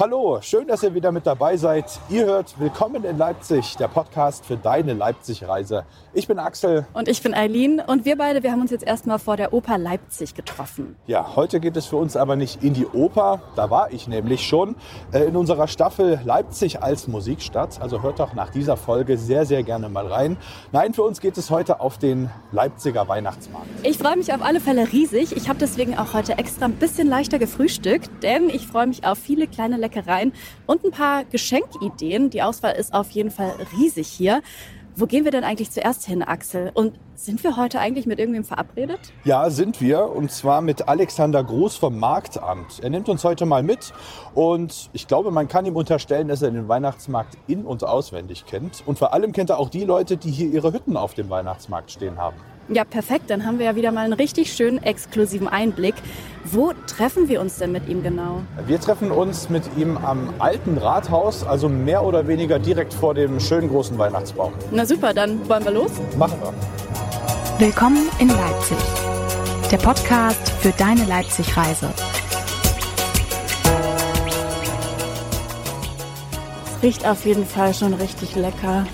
Hallo, schön, dass ihr wieder mit dabei seid. Ihr hört Willkommen in Leipzig, der Podcast für deine Leipzig-Reise. Ich bin Axel. Und ich bin Eileen. Und wir beide, wir haben uns jetzt erstmal vor der Oper Leipzig getroffen. Ja, heute geht es für uns aber nicht in die Oper. Da war ich nämlich schon äh, in unserer Staffel Leipzig als Musikstadt. Also hört doch nach dieser Folge sehr, sehr gerne mal rein. Nein, für uns geht es heute auf den Leipziger Weihnachtsmarkt. Ich freue mich auf alle Fälle riesig. Ich habe deswegen auch heute extra ein bisschen leichter gefrühstückt, denn ich freue mich auf viele kleine Leckereien und ein paar Geschenkideen. Die Auswahl ist auf jeden Fall riesig hier. Wo gehen wir denn eigentlich zuerst hin, Axel? Und sind wir heute eigentlich mit irgendwem verabredet? Ja, sind wir. Und zwar mit Alexander Groß vom Marktamt. Er nimmt uns heute mal mit. Und ich glaube, man kann ihm unterstellen, dass er den Weihnachtsmarkt in- und auswendig kennt. Und vor allem kennt er auch die Leute, die hier ihre Hütten auf dem Weihnachtsmarkt stehen haben. Ja, perfekt. Dann haben wir ja wieder mal einen richtig schönen exklusiven Einblick. Wo treffen wir uns denn mit ihm genau? Wir treffen uns mit ihm am alten Rathaus, also mehr oder weniger direkt vor dem schönen großen Weihnachtsbaum. Na super, dann wollen wir los? Machen wir. Willkommen in Leipzig. Der Podcast für deine Leipzig-Reise. Es riecht auf jeden Fall schon richtig lecker.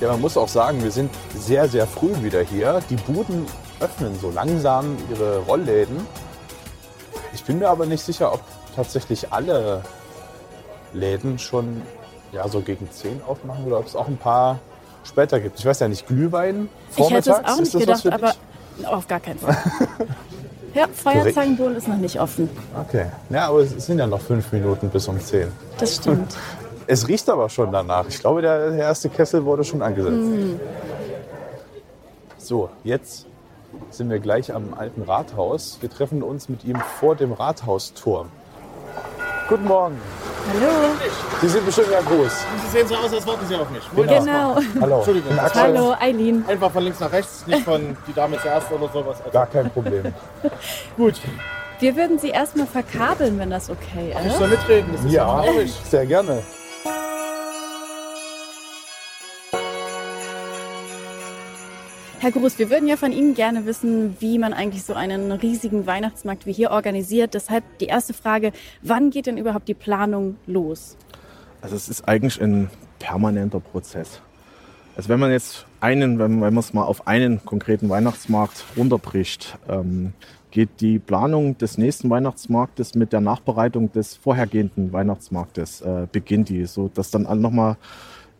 Ja, man muss auch sagen, wir sind sehr, sehr früh wieder hier. Die Buden öffnen so langsam ihre Rollläden. Ich bin mir aber nicht sicher, ob tatsächlich alle Läden schon ja, so gegen 10 aufmachen oder ob es auch ein paar später gibt. Ich weiß ja nicht, Glühwein vormittags? Ich hätte es auch nicht gedacht, aber auf gar keinen Fall. ja, Feuerzangenbowle ist noch nicht offen. Okay. Ja, aber es sind ja noch fünf Minuten bis um 10. Das stimmt. Es riecht aber schon danach. Ich glaube, der, der erste Kessel wurde schon angesetzt. So, jetzt sind wir gleich am alten Rathaus. Wir treffen uns mit ihm vor dem Rathausturm. Guten Morgen. Hallo. Sie sind bestimmt ja groß. Sie sehen so aus, als warten Sie auf mich. Moin. Genau. Hallo. Entschuldigung. Ich. Hallo, Eileen. Einfach von links nach rechts, nicht von die Dame zuerst oder sowas. Also, Gar kein Problem. gut, Wir würden Sie erstmal verkabeln, wenn das okay ich ist. soll mitreden, das ist ja, Ja, traurig. sehr gerne. Herr Gruß, wir würden ja von Ihnen gerne wissen, wie man eigentlich so einen riesigen Weihnachtsmarkt wie hier organisiert. Deshalb die erste Frage, wann geht denn überhaupt die Planung los? Also es ist eigentlich ein permanenter Prozess. Also wenn man jetzt einen, wenn wenn man es mal auf einen konkreten Weihnachtsmarkt runterbricht, ähm, geht die Planung des nächsten Weihnachtsmarktes mit der Nachbereitung des vorhergehenden Weihnachtsmarktes äh, beginnt die, so dass dann nochmal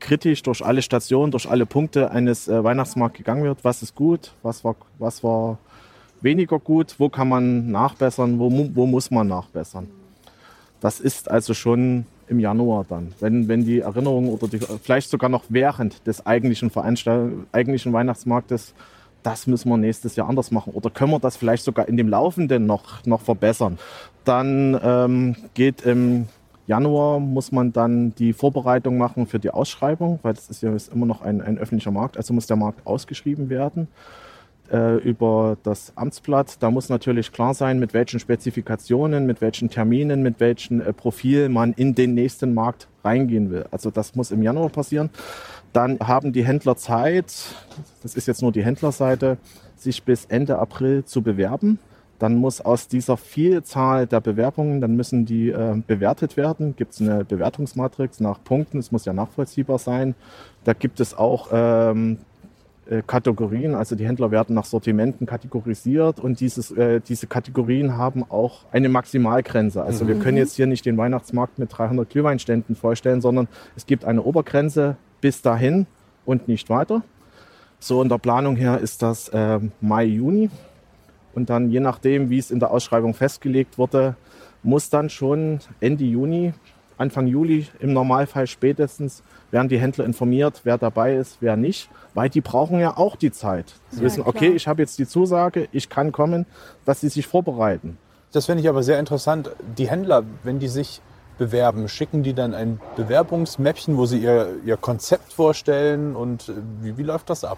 kritisch durch alle Stationen, durch alle Punkte eines äh, Weihnachtsmarkts gegangen wird. Was ist gut, was war, was war weniger gut, wo kann man nachbessern, wo, wo muss man nachbessern. Das ist also schon im Januar dann, wenn, wenn die Erinnerung oder die, vielleicht sogar noch während des eigentlichen, eigentlichen Weihnachtsmarktes, das müssen wir nächstes Jahr anders machen oder können wir das vielleicht sogar in dem Laufenden noch, noch verbessern. Dann ähm, geht im Januar muss man dann die Vorbereitung machen für die Ausschreibung, weil das ist ja ist immer noch ein, ein öffentlicher Markt, also muss der Markt ausgeschrieben werden äh, über das Amtsblatt. Da muss natürlich klar sein, mit welchen Spezifikationen, mit welchen Terminen, mit welchem äh, Profil man in den nächsten Markt reingehen will. Also das muss im Januar passieren. Dann haben die Händler Zeit, das ist jetzt nur die Händlerseite, sich bis Ende April zu bewerben. Dann muss aus dieser Vielzahl der Bewerbungen, dann müssen die äh, bewertet werden. Gibt es eine Bewertungsmatrix nach Punkten, es muss ja nachvollziehbar sein. Da gibt es auch ähm, äh, Kategorien, also die Händler werden nach Sortimenten kategorisiert und dieses, äh, diese Kategorien haben auch eine Maximalgrenze. Also wir können jetzt hier nicht den Weihnachtsmarkt mit 300 Glühweinständen vorstellen, sondern es gibt eine Obergrenze bis dahin und nicht weiter. So in der Planung her ist das äh, Mai, Juni. Und dann je nachdem, wie es in der Ausschreibung festgelegt wurde, muss dann schon Ende Juni, Anfang Juli im Normalfall spätestens werden die Händler informiert, wer dabei ist, wer nicht, weil die brauchen ja auch die Zeit. Sie Ja, wissen, klar. okay, ich habe jetzt die Zusage, ich kann kommen, dass sie sich vorbereiten. Das finde ich aber sehr interessant. Die Händler, wenn die sich bewerben, schicken die dann ein Bewerbungsmäppchen, wo sie ihr, ihr Konzept vorstellen und äh, wie, wie läuft das ab?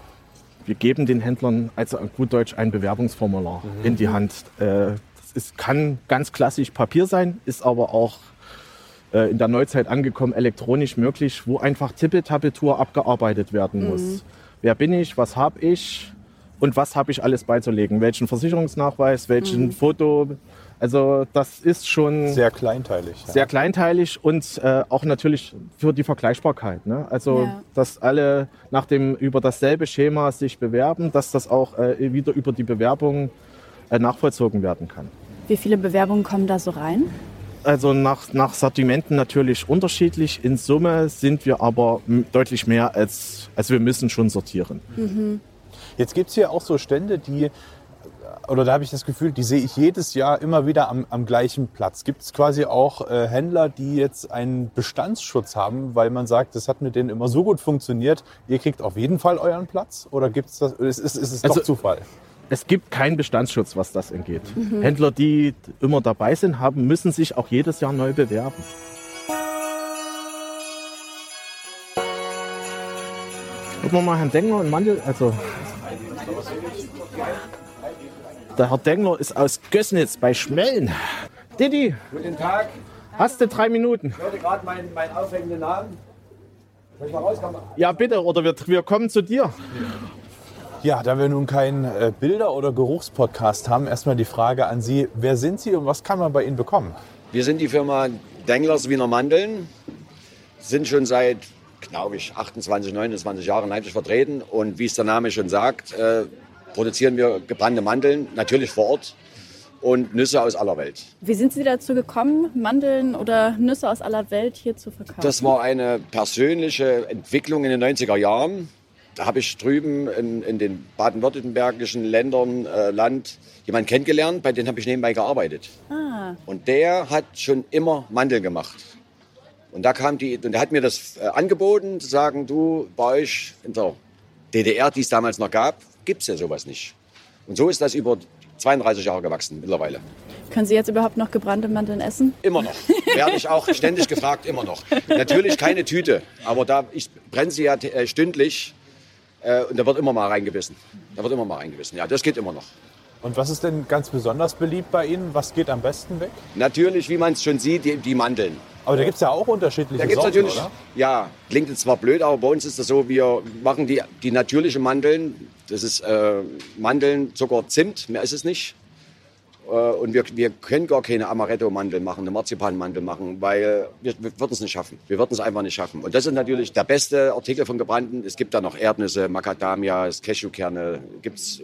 Wir geben den Händlern also gut Deutsch ein Bewerbungsformular in die Hand. Äh, Das ist, kann ganz klassisch Papier sein, ist aber auch äh, in der Neuzeit angekommen, elektronisch möglich, wo einfach Tippetapetur abgearbeitet werden muss. Wer bin ich, was habe ich und was habe ich alles beizulegen? Welchen Versicherungsnachweis, welchen Foto, Also das ist schon Sehr kleinteilig. ja. sehr kleinteilig und äh, auch natürlich für die Vergleichbarkeit. Ne? Also, Ja. dass alle nach dem über dasselbe Schema sich bewerben, dass das auch äh, wieder über die Bewerbung äh, nachvollzogen werden kann. Wie viele Bewerbungen kommen da so rein? Also nach, nach Sortimenten natürlich unterschiedlich. In Summe sind wir aber deutlich mehr als, also wir müssen schon sortieren. Jetzt gibt es hier auch so Stände, die, oder da habe ich das Gefühl, die sehe ich jedes Jahr immer wieder am, am gleichen Platz. Gibt es quasi auch äh, Händler, die jetzt einen Bestandsschutz haben, weil man sagt, das hat mit denen immer so gut funktioniert, ihr kriegt auf jeden Fall euren Platz? Oder gibt es das, ist, ist, ist es Also- doch Zufall? Es gibt keinen Bestandsschutz, was das angeht. Händler, die immer dabei sind, haben, müssen sich auch jedes Jahr neu bewerben. Gucken wir mal Herrn Dengler und Mandel. Also, der Herr Dengler ist aus Gößnitz bei Schmellen. Didi, Guten Tag, hast du drei Minuten? ich hörte gerade meinen, meinen aufregenden Namen. Soll ich mal rauskommen? Ja, bitte, oder wir, wir kommen zu dir. Ja, da wir nun keinen äh, Bilder- oder Geruchspodcast haben, erstmal die Frage an Sie, wer sind Sie und was kann man bei Ihnen bekommen? Wir sind die Firma Denglers Wiener Mandeln, sind schon seit, glaube ich, 28, 29 Jahren in Leipzig vertreten. Und wie es der Name schon sagt, äh, produzieren wir gebrannte Mandeln, natürlich vor Ort und Nüsse aus aller Welt. Wie sind Sie dazu gekommen, Mandeln oder Nüsse aus aller Welt hier zu verkaufen? Das war eine persönliche Entwicklung in den 90er Jahren. Da habe ich drüben in, in den baden-württembergischen Ländern, äh, Land, jemanden kennengelernt, bei dem habe ich nebenbei gearbeitet. ah, Und der hat schon immer Mandeln gemacht. Und da kam die, und der hat mir das äh, angeboten, zu sagen, du, bei euch in der DDR, die es damals noch gab, gibt es ja sowas nicht. Und so ist das über 32 Jahre gewachsen mittlerweile. können Sie jetzt überhaupt noch gebrannte Mandeln essen? Immer noch. Werde ich auch ständig gefragt, immer noch. Natürlich keine Tüte, aber da ich brenne sie ja äh, stündlich äh, und da wird immer mal reingebissen. Da wird immer mal reingebissen. Ja, das geht immer noch. Und was ist denn ganz besonders beliebt bei Ihnen? Was geht am besten weg? Natürlich, wie man es schon sieht, die, die Mandeln. Aber da gibt es ja auch unterschiedliche Da gibt es Sorten, natürlich, oder? ja, klingt jetzt zwar blöd, aber bei uns ist das so, wir machen die, die natürliche Mandeln. Das ist äh, Mandeln, Zucker, Zimt, mehr ist es nicht. Äh, und wir, wir können gar keine Amaretto-Mandel machen, eine Marzipanmandel machen, weil wir, wir würden es nicht schaffen. Wir würden es einfach nicht schaffen. Und das ist natürlich der beste Artikel von gebrannten. Es gibt da noch Erdnüsse, Macadamia, Cashewkerne. Gibt's,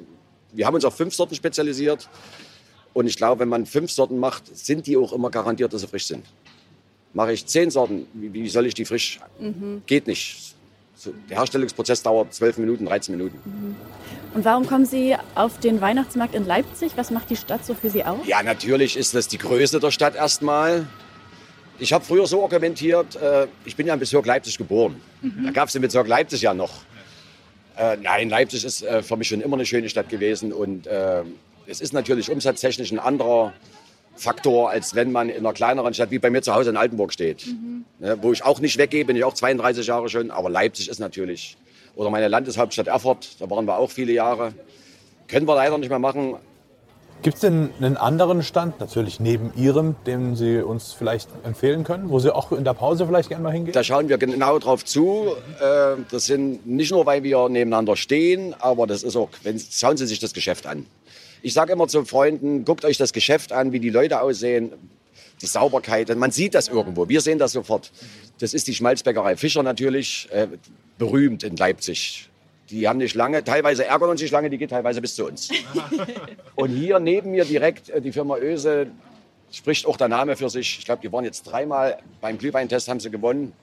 wir haben uns auf fünf Sorten spezialisiert. Und ich glaube, wenn man fünf Sorten macht, sind die auch immer garantiert, dass sie frisch sind. Mache ich zehn Sorten, wie, wie soll ich die frisch? Geht nicht. So, der Herstellungsprozess dauert 12 Minuten, 13 Minuten. Und warum kommen Sie auf den Weihnachtsmarkt in Leipzig? Was macht die Stadt so für Sie aus? Ja, natürlich ist das die Größe der Stadt erstmal. Ich habe früher so argumentiert, äh, ich bin ja im Bezirk Leipzig geboren. Da gab es den Bezirk Leipzig ja noch. Äh, nein, Leipzig ist äh, für mich schon immer eine schöne Stadt gewesen und äh, es ist natürlich umsatztechnisch ein anderer Faktor, als wenn man in einer kleineren Stadt wie bei mir zu Hause in Altenburg steht. Ne, wo ich auch nicht weggehe, bin ich auch 32 Jahre schon, aber Leipzig ist natürlich, oder meine Landeshauptstadt Erfurt, da waren wir auch viele Jahre. Können wir leider nicht mehr machen, Gibt es denn einen anderen Stand, natürlich neben Ihrem, den Sie uns vielleicht empfehlen können, wo Sie auch in der Pause vielleicht gerne mal hingehen? Da schauen wir genau drauf zu. Äh, Das sind nicht nur, weil wir nebeneinander stehen, aber das ist auch, wenn, schauen Sie sich das Geschäft an. Ich sage immer zu Freunden, guckt euch das Geschäft an, wie die Leute aussehen, die Sauberkeit. Man sieht das irgendwo. Wir sehen das sofort. Das ist die Schmalzbäckerei Fischer natürlich, äh, berühmt in Leipzig. Die haben nicht lange, teilweise ärgern uns nicht lange, die geht teilweise bis zu uns. Und hier neben mir direkt äh, die Firma Öse, spricht auch der Name für sich. Ich glaube, die waren jetzt dreimal beim Glühweintest, haben sie gewonnen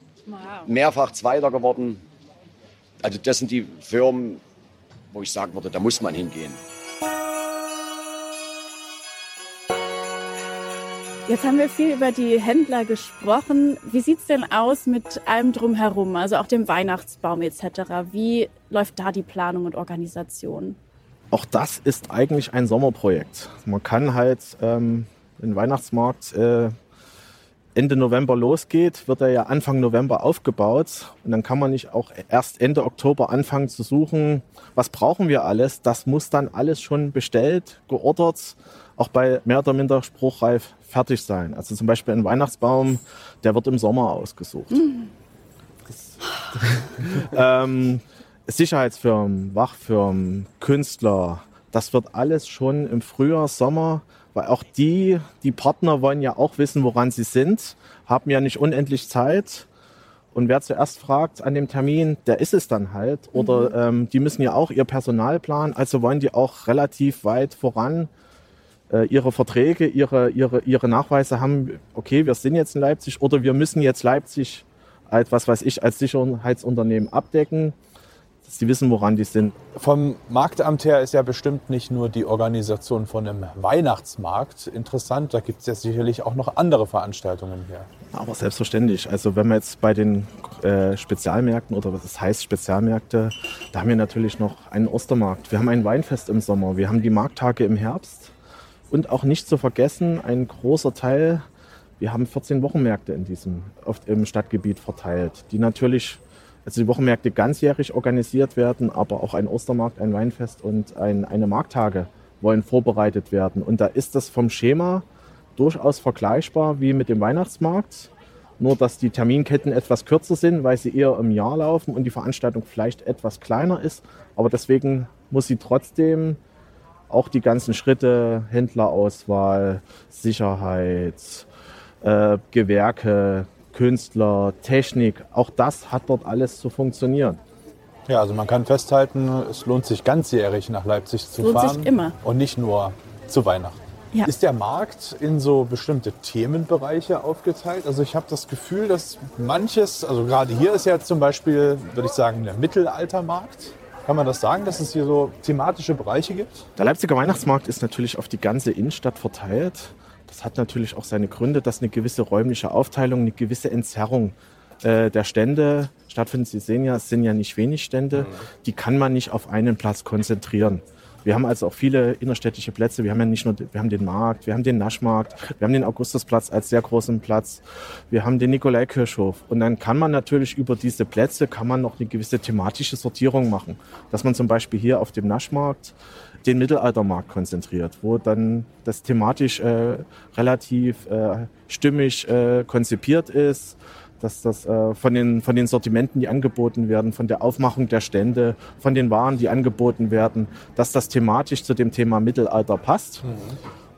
mehrfach Zweiter geworden. Also das sind die Firmen, wo ich sagen würde, da muss man hingehen. Jetzt haben wir viel über die Händler gesprochen. Wie sieht's denn aus mit allem drumherum, also auch dem Weihnachtsbaum etc.? Wie läuft da die Planung und Organisation? Auch das ist eigentlich ein Sommerprojekt. Man kann halt ähm, den Weihnachtsmarkt äh, Ende November losgeht, wird er ja Anfang November aufgebaut. Und dann kann man nicht auch erst Ende Oktober anfangen zu suchen, was brauchen wir alles. Das muss dann alles schon bestellt, geordert, auch bei mehr oder minder spruchreif fertig sein. Also zum Beispiel ein Weihnachtsbaum, der wird im Sommer ausgesucht. Ähm, Sicherheitsfirmen, Wachfirmen, Künstler, das wird alles schon im Frühjahr, Sommer Weil auch die, die Partner wollen ja auch wissen, woran sie sind, haben ja nicht unendlich Zeit. Und wer zuerst fragt an dem Termin, der ist es dann halt. Oder ähm, die müssen ja auch ihr Personal planen, also wollen die auch relativ weit voran äh, ihre Verträge, ihre, ihre, ihre Nachweise haben, okay, wir sind jetzt in Leipzig oder wir müssen jetzt Leipzig als, was weiß ich, als Sicherheitsunternehmen abdecken, dass die wissen, woran die sind. Vom Marktamt her ist ja bestimmt nicht nur die Organisation von einem Weihnachtsmarkt interessant. Da gibt es ja sicherlich auch noch andere Veranstaltungen hier. Aber selbstverständlich. Also wenn wir jetzt bei den äh, Spezialmärkten oder was das heißt Spezialmärkte, da haben wir natürlich noch einen Ostermarkt. Wir haben ein Weinfest im Sommer. Wir haben die Markttage im Herbst. Und auch nicht zu vergessen, ein großer Teil, wir haben 14 Wochenmärkte in diesem, oft im Stadtgebiet verteilt, die natürlich, also die Wochenmärkte ganzjährig organisiert werden, aber auch ein Ostermarkt, ein Weinfest und ein, eine Markttage wollen vorbereitet werden. Und da ist das vom Schema durchaus vergleichbar wie mit dem Weihnachtsmarkt. Nur, dass die Terminketten etwas kürzer sind, weil sie eher im Jahr laufen und die Veranstaltung vielleicht etwas kleiner ist. Aber deswegen muss sie trotzdem auch die ganzen Schritte, Händlerauswahl, Sicherheit, äh, Gewerke, Künstler, Technik, auch das hat dort alles zu funktionieren. Ja, also man kann festhalten, es lohnt sich ganzjährig nach Leipzig zu Lohnt sich fahren. immer. Und nicht nur zu Weihnachten. Ja. Ist der Markt in so bestimmte Themenbereiche aufgeteilt? Also ich habe das Gefühl, dass manches, also gerade hier ist ja zum Beispiel, würde ich sagen, der Mittelaltermarkt. Kann man das sagen, dass es hier so thematische Bereiche gibt? Der Leipziger Weihnachtsmarkt ist natürlich auf die ganze Innenstadt verteilt. Das hat natürlich auch seine Gründe, dass eine gewisse räumliche Aufteilung, eine gewisse Entzerrung äh, der Stände stattfindet. Sie sehen ja, es sind ja nicht wenig Stände. Die kann man nicht auf einen Platz konzentrieren. Wir haben also auch viele innerstädtische Plätze. Wir haben ja nicht nur, wir haben den Markt, wir haben den Naschmarkt, wir haben den Augustusplatz als sehr großen Platz, wir haben den Nikolaikirchhof. Und dann kann man natürlich über diese Plätze kann man noch eine gewisse thematische Sortierung machen. Dass man zum Beispiel hier auf dem Naschmarkt den Mittelaltermarkt konzentriert, wo dann das thematisch äh, relativ äh, stimmig äh, konzipiert ist, dass das äh, von, den, von den Sortimenten, die angeboten werden, von der Aufmachung der Stände, von den Waren, die angeboten werden, dass das thematisch zu dem Thema Mittelalter passt.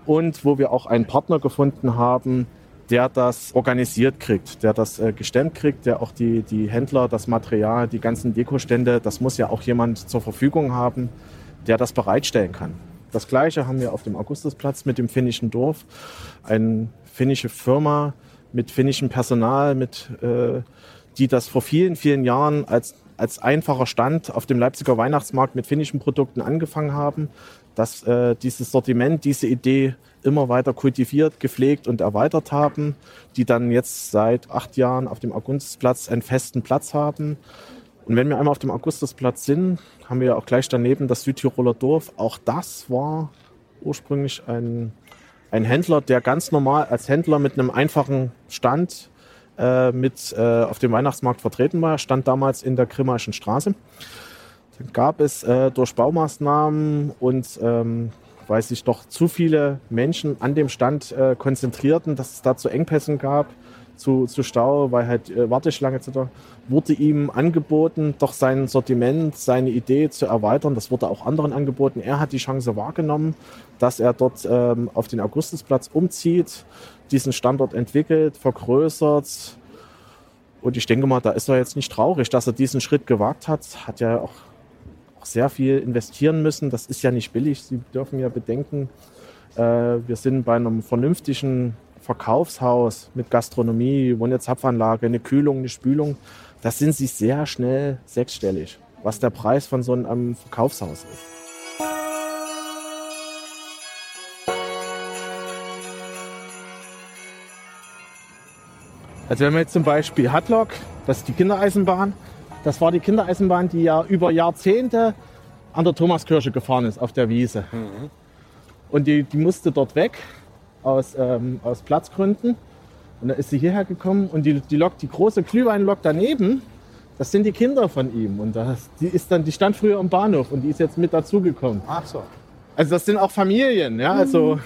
Und wo wir auch einen Partner gefunden haben, der das organisiert kriegt, der das äh, gestemmt kriegt, der auch die, die Händler, das Material, die ganzen Dekostände, das muss ja auch jemand zur Verfügung haben, der das bereitstellen kann. Das gleiche haben wir auf dem Augustusplatz mit dem finnischen Dorf. Eine finnische Firma mit finnischem Personal, mit, äh, die das vor vielen, vielen Jahren als, als einfacher Stand auf dem Leipziger Weihnachtsmarkt mit finnischen Produkten angefangen haben, dass äh, dieses Sortiment, diese Idee immer weiter kultiviert, gepflegt und erweitert haben, die dann jetzt seit acht Jahren auf dem Augustusplatz einen festen Platz haben. Und wenn wir einmal auf dem Augustusplatz sind, haben wir auch gleich daneben das Südtiroler Dorf. Auch das war ursprünglich ein, ein Händler, der ganz normal als Händler mit einem einfachen Stand äh, mit äh, auf dem Weihnachtsmarkt vertreten war. Stand damals in der Grimmaischen Straße. Dann gab es äh, durch Baumaßnahmen und ähm, weil sich doch zu viele Menschen an dem Stand äh, konzentrierten, dass es da zu Engpässen gab, zu, zu Stau, weil halt äh, Warteschlange etc., wurde ihm angeboten, doch sein Sortiment, seine Idee zu erweitern. Das wurde auch anderen angeboten. Er hat die Chance wahrgenommen, dass er dort ähm, auf den Augustusplatz umzieht, diesen Standort entwickelt, vergrößert. Und ich denke mal, da ist er jetzt nicht traurig, dass er diesen Schritt gewagt hat. Hat ja auch, auch sehr viel investieren müssen. Das ist ja nicht billig. Sie dürfen ja bedenken, äh, wir sind bei einem vernünftigen Verkaufshaus mit Gastronomie, wo eine Zapfanlage, eine Kühlung, eine Spülung. Da sind sie sehr schnell sechsstellig, was der Preis von so einem Verkaufshaus ist. Also wenn man jetzt zum Beispiel Hadlock, das ist die Kindereisenbahn, das war die Kindereisenbahn, die ja über Jahrzehnte an der Thomaskirche gefahren ist, auf der Wiese. Und die, die musste dort weg, aus, ähm, aus Platzgründen. Und dann ist sie hierher gekommen und die, die Lok, die große Glühweinlok daneben, das sind die Kinder von ihm. Und das, die ist dann, die stand früher am Bahnhof und die ist jetzt mit dazugekommen. Ach so. Also das sind auch Familien, ja, also.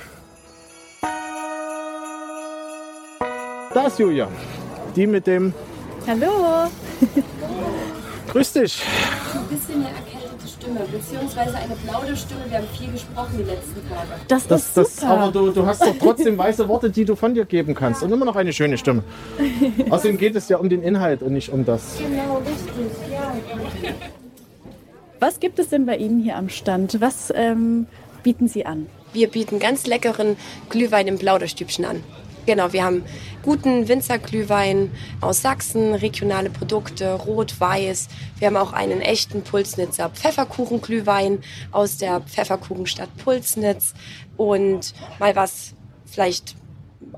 Da ist Julia. Die mit dem. Hallo. Grüß dich. Ein bisschen eine erkältete Stimme. Stimme, beziehungsweise eine Plauderstimme. Wir haben viel gesprochen die letzten Tage. Das, Das, ist das, super. aber du, du hast doch trotzdem weiße Worte, die du von dir geben kannst. Und immer noch eine schöne Stimme. Außerdem geht es ja um den Inhalt und nicht um das. Genau, richtig, ja. Was gibt es denn bei Ihnen hier am Stand? Was ähm, bieten Sie an? Wir bieten ganz leckeren Glühwein im Plauderstübchen an. Genau, wir haben guten Winzerglühwein aus Sachsen, regionale Produkte, rot, weiß. Wir haben auch einen echten Pulsnitzer Pfefferkuchenglühwein aus der Pfefferkuchenstadt Pulsnitz. Und mal was vielleicht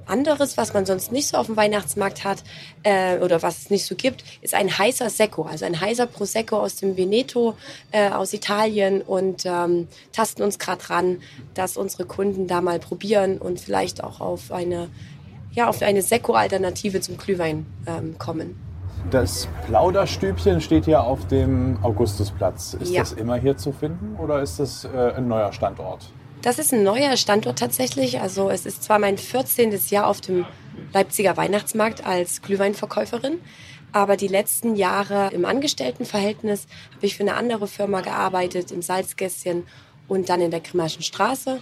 anderes, was man sonst nicht so auf dem Weihnachtsmarkt hat äh, oder was es nicht so gibt, ist ein heißer Secco, also ein heißer Prosecco aus dem Veneto äh, aus Italien. Und ähm, tasten uns gerade ran, dass unsere Kunden da mal probieren und vielleicht auch auf eine ja auf eine Secco-Alternative zum Glühwein ähm, kommen. Das Plauderstübchen steht hier auf dem Augustusplatz. Ist Ja. das immer hier zu finden oder ist das äh, ein neuer Standort? Das ist ein neuer Standort tatsächlich. Also es ist zwar mein 14. Jahr auf dem Leipziger Weihnachtsmarkt als Glühweinverkäuferin, aber die letzten Jahre im Angestelltenverhältnis habe ich für eine andere Firma gearbeitet, im Salzgässchen und dann in der Grimmaschen Straße.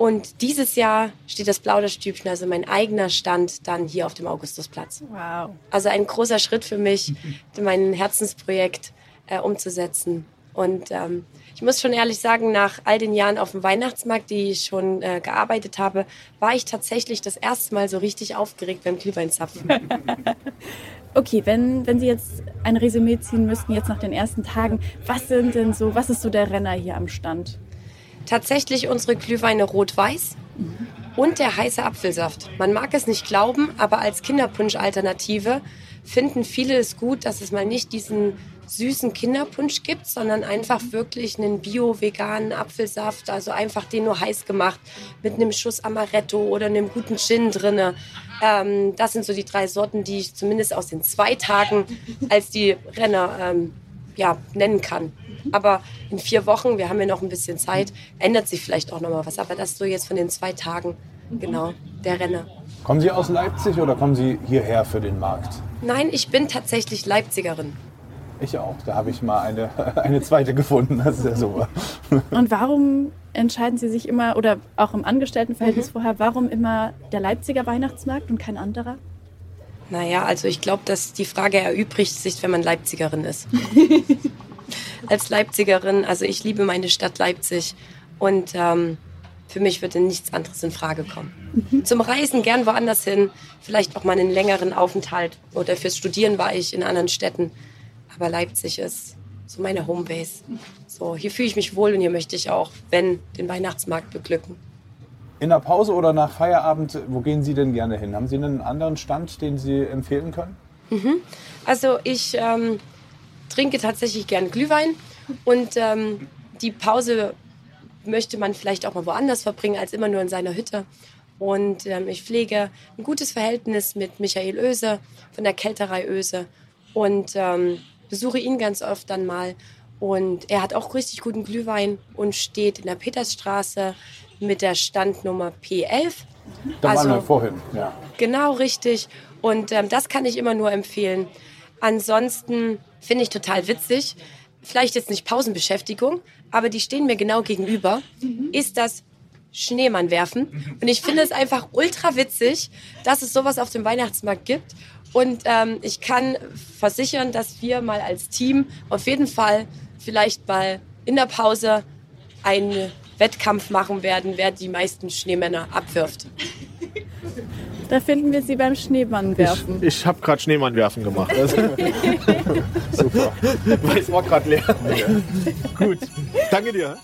Und dieses Jahr steht das Plauderstübchen, also mein eigener Stand, dann hier auf dem Augustusplatz. Wow. Also ein großer Schritt für mich, mein Herzensprojekt äh, umzusetzen. Und ähm, ich muss schon ehrlich sagen, nach all den Jahren auf dem Weihnachtsmarkt, die ich schon äh, gearbeitet habe, war ich tatsächlich das erste Mal so richtig aufgeregt beim Glühweinzapfen. Okay, wenn, wenn Sie jetzt ein Resümee ziehen müssten, jetzt nach den ersten Tagen, was sind denn so, was ist so der Renner hier am Stand? Tatsächlich unsere Glühweine rot-weiß und der heiße Apfelsaft. Man mag es nicht glauben, aber als Kinderpunsch-Alternative finden viele es gut, dass es mal nicht diesen süßen Kinderpunsch gibt, sondern einfach wirklich einen bio-veganen Apfelsaft, also einfach den nur heiß gemacht mit einem Schuss Amaretto oder einem guten Gin drinne. Ähm, das sind so die drei Sorten, die ich zumindest aus den zwei Tagen als die Renner ähm, ja, nennen kann. Aber in vier Wochen, wir haben ja noch ein bisschen Zeit, ändert sich vielleicht auch noch mal was. Aber das ist so jetzt von den zwei Tagen, genau, der Renner. Kommen Sie aus Leipzig oder kommen Sie hierher für den Markt? Nein, ich bin tatsächlich Leipzigerin. Ich auch. Da habe ich mal eine, eine zweite gefunden. Das ist ja super. Und warum entscheiden Sie sich immer, oder auch im Angestelltenverhältnis vorher, warum immer der Leipziger Weihnachtsmarkt und kein anderer? Naja, also ich glaube, dass die Frage erübrigt sich, wenn man Leipzigerin ist. Als Leipzigerin, also ich liebe meine Stadt Leipzig und ähm, für mich würde nichts anderes in Frage kommen. Zum Reisen gern woanders hin, vielleicht auch mal einen längeren Aufenthalt oder fürs Studieren war ich in anderen Städten. Aber Leipzig ist so meine Homebase. So, hier fühle ich mich wohl und hier möchte ich auch, wenn, den Weihnachtsmarkt beglücken. In der Pause oder nach Feierabend, wo gehen Sie denn gerne hin? Haben Sie einen anderen Stand, den Sie empfehlen können? Also ich ähm, trinke tatsächlich gern Glühwein und ähm, die Pause möchte man vielleicht auch mal woanders verbringen als immer nur in seiner Hütte. Und ähm, ich pflege ein gutes Verhältnis mit Michael Öse von der Kälterei Öse und ähm, besuche ihn ganz oft dann mal. Und er hat auch richtig guten Glühwein und steht in der Petersstraße mit der Standnummer P11. Da Also- waren wir vorhin. Ja. Genau, richtig. Und ähm, das kann ich immer nur empfehlen. Ansonsten finde ich total witzig, vielleicht jetzt nicht Pausenbeschäftigung, aber die stehen mir genau gegenüber, ist das Schneemann werfen. Und ich finde es einfach ultra witzig, dass es sowas auf dem Weihnachtsmarkt gibt. Und ähm, ich kann versichern, dass wir mal als Team auf jeden Fall vielleicht mal in der Pause einen Wettkampf machen werden, wer die meisten Schneemänner abwirft. Da finden wir Sie beim Schneemann werfen. Ich habe gerade Schneemann werfen gemacht. Also, Super. weil es war gerade leer. Gut. Danke dir.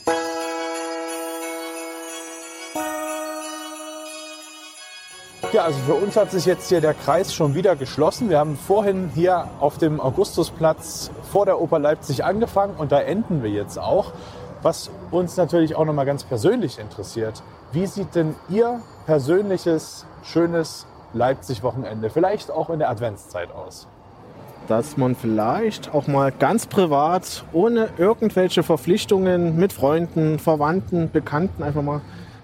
Ja, also für uns hat sich jetzt hier der Kreis schon wieder geschlossen. Wir haben vorhin hier auf dem Augustusplatz vor der Oper Leipzig angefangen und da enden wir jetzt auch. Was uns natürlich auch noch mal ganz persönlich interessiert, wie sieht denn Ihr persönliches, schönes Leipzig-Wochenende, vielleicht auch in der Adventszeit aus? dass man vielleicht auch mal ganz privat, ohne irgendwelche Verpflichtungen mit Freunden, Verwandten, Bekannten einfach mal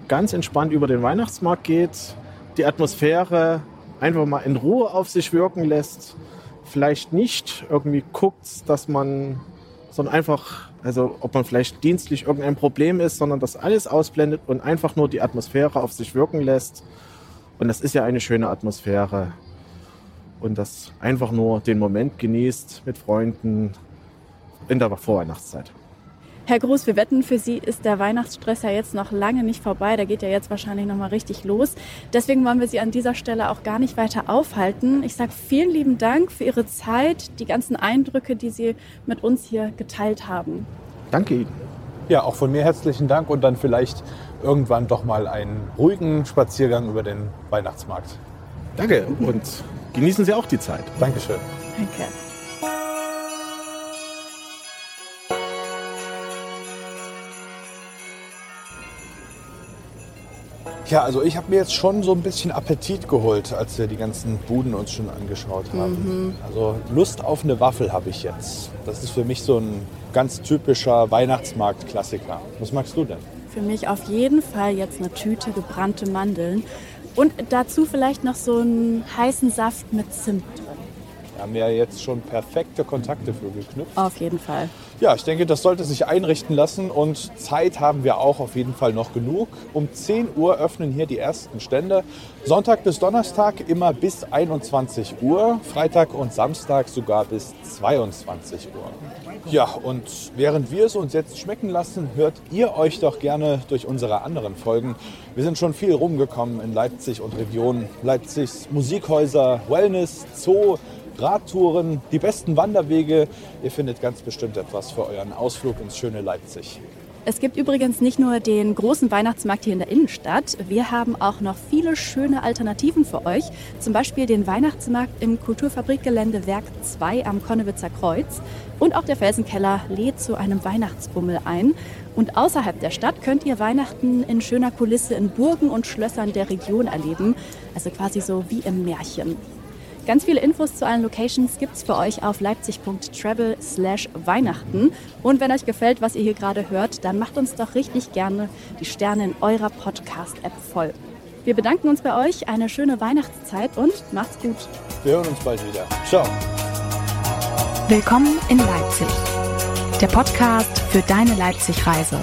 ganz entspannt über den Weihnachtsmarkt geht, die Atmosphäre einfach mal in Ruhe auf sich wirken lässt, vielleicht nicht irgendwie guckt, dass man sondern einfach, also ob man vielleicht dienstlich irgendein Problem ist, sondern das alles ausblendet und einfach nur die Atmosphäre auf sich wirken lässt. Und das ist ja eine schöne Atmosphäre. Und das einfach nur den Moment genießt mit Freunden in der Vorweihnachtszeit. Herr Gruß, wir wetten, für Sie ist der Weihnachtsstress ja jetzt noch lange nicht vorbei. Der geht ja jetzt wahrscheinlich noch mal richtig los. Deswegen wollen wir Sie an dieser Stelle auch gar nicht weiter aufhalten. Ich sage vielen lieben Dank für Ihre Zeit, die ganzen Eindrücke, die Sie mit uns hier geteilt haben. Danke Ihnen. Ja, auch von mir herzlichen Dank und dann vielleicht irgendwann doch mal einen ruhigen Spaziergang über den Weihnachtsmarkt. Danke und genießen Sie auch die Zeit. Dankeschön. Danke. Ja, also ich habe mir jetzt schon so ein bisschen Appetit geholt, als wir die ganzen Buden uns schon angeschaut haben. Also Lust auf eine Waffel habe ich jetzt. Das ist für mich so ein ganz typischer Weihnachtsmarkt-Klassiker. Was magst du denn? Für mich auf jeden Fall jetzt eine Tüte gebrannte Mandeln. Und dazu vielleicht noch so einen heißen Saft mit Zimt drin. Wir haben ja jetzt schon perfekte Kontakte für geknüpft. Auf jeden Fall. Ja, ich denke, das sollte sich einrichten lassen und Zeit haben wir auch auf jeden Fall noch genug. Um 10 Uhr öffnen hier die ersten Stände. Sonntag bis Donnerstag immer bis 21 Uhr, Freitag und Samstag sogar bis 22 Uhr. Ja, und während wir es uns jetzt schmecken lassen, hört ihr euch doch gerne durch unsere anderen Folgen. Wir sind schon viel rumgekommen in Leipzig und Region. Leipzigs Musikhäuser, Wellness, Zoo, Radtouren, die besten Wanderwege. Ihr findet ganz bestimmt etwas für euren Ausflug ins schöne Leipzig. Es gibt übrigens nicht nur den großen Weihnachtsmarkt hier in der Innenstadt. Wir haben auch noch viele schöne Alternativen für euch. Zum Beispiel den Weihnachtsmarkt im Kulturfabrikgelände Werk 2 am Konnewitzer Kreuz. Und auch der Felsenkeller lädt zu einem Weihnachtsbummel ein. Und außerhalb der Stadt könnt ihr Weihnachten in schöner Kulisse in Burgen und Schlössern der Region erleben. Also quasi so wie im Märchen. Ganz viele Infos zu allen Locations gibt's für euch auf leipzig.travel slash Weihnachten. Und wenn euch gefällt, was ihr hier gerade hört, dann macht uns doch richtig gerne die Sterne in eurer Podcast-App voll. Wir bedanken uns bei euch, eine schöne Weihnachtszeit und macht's gut. Wir hören uns bald wieder. Ciao. Willkommen in Leipzig. Der Podcast für deine Leipzig-Reise.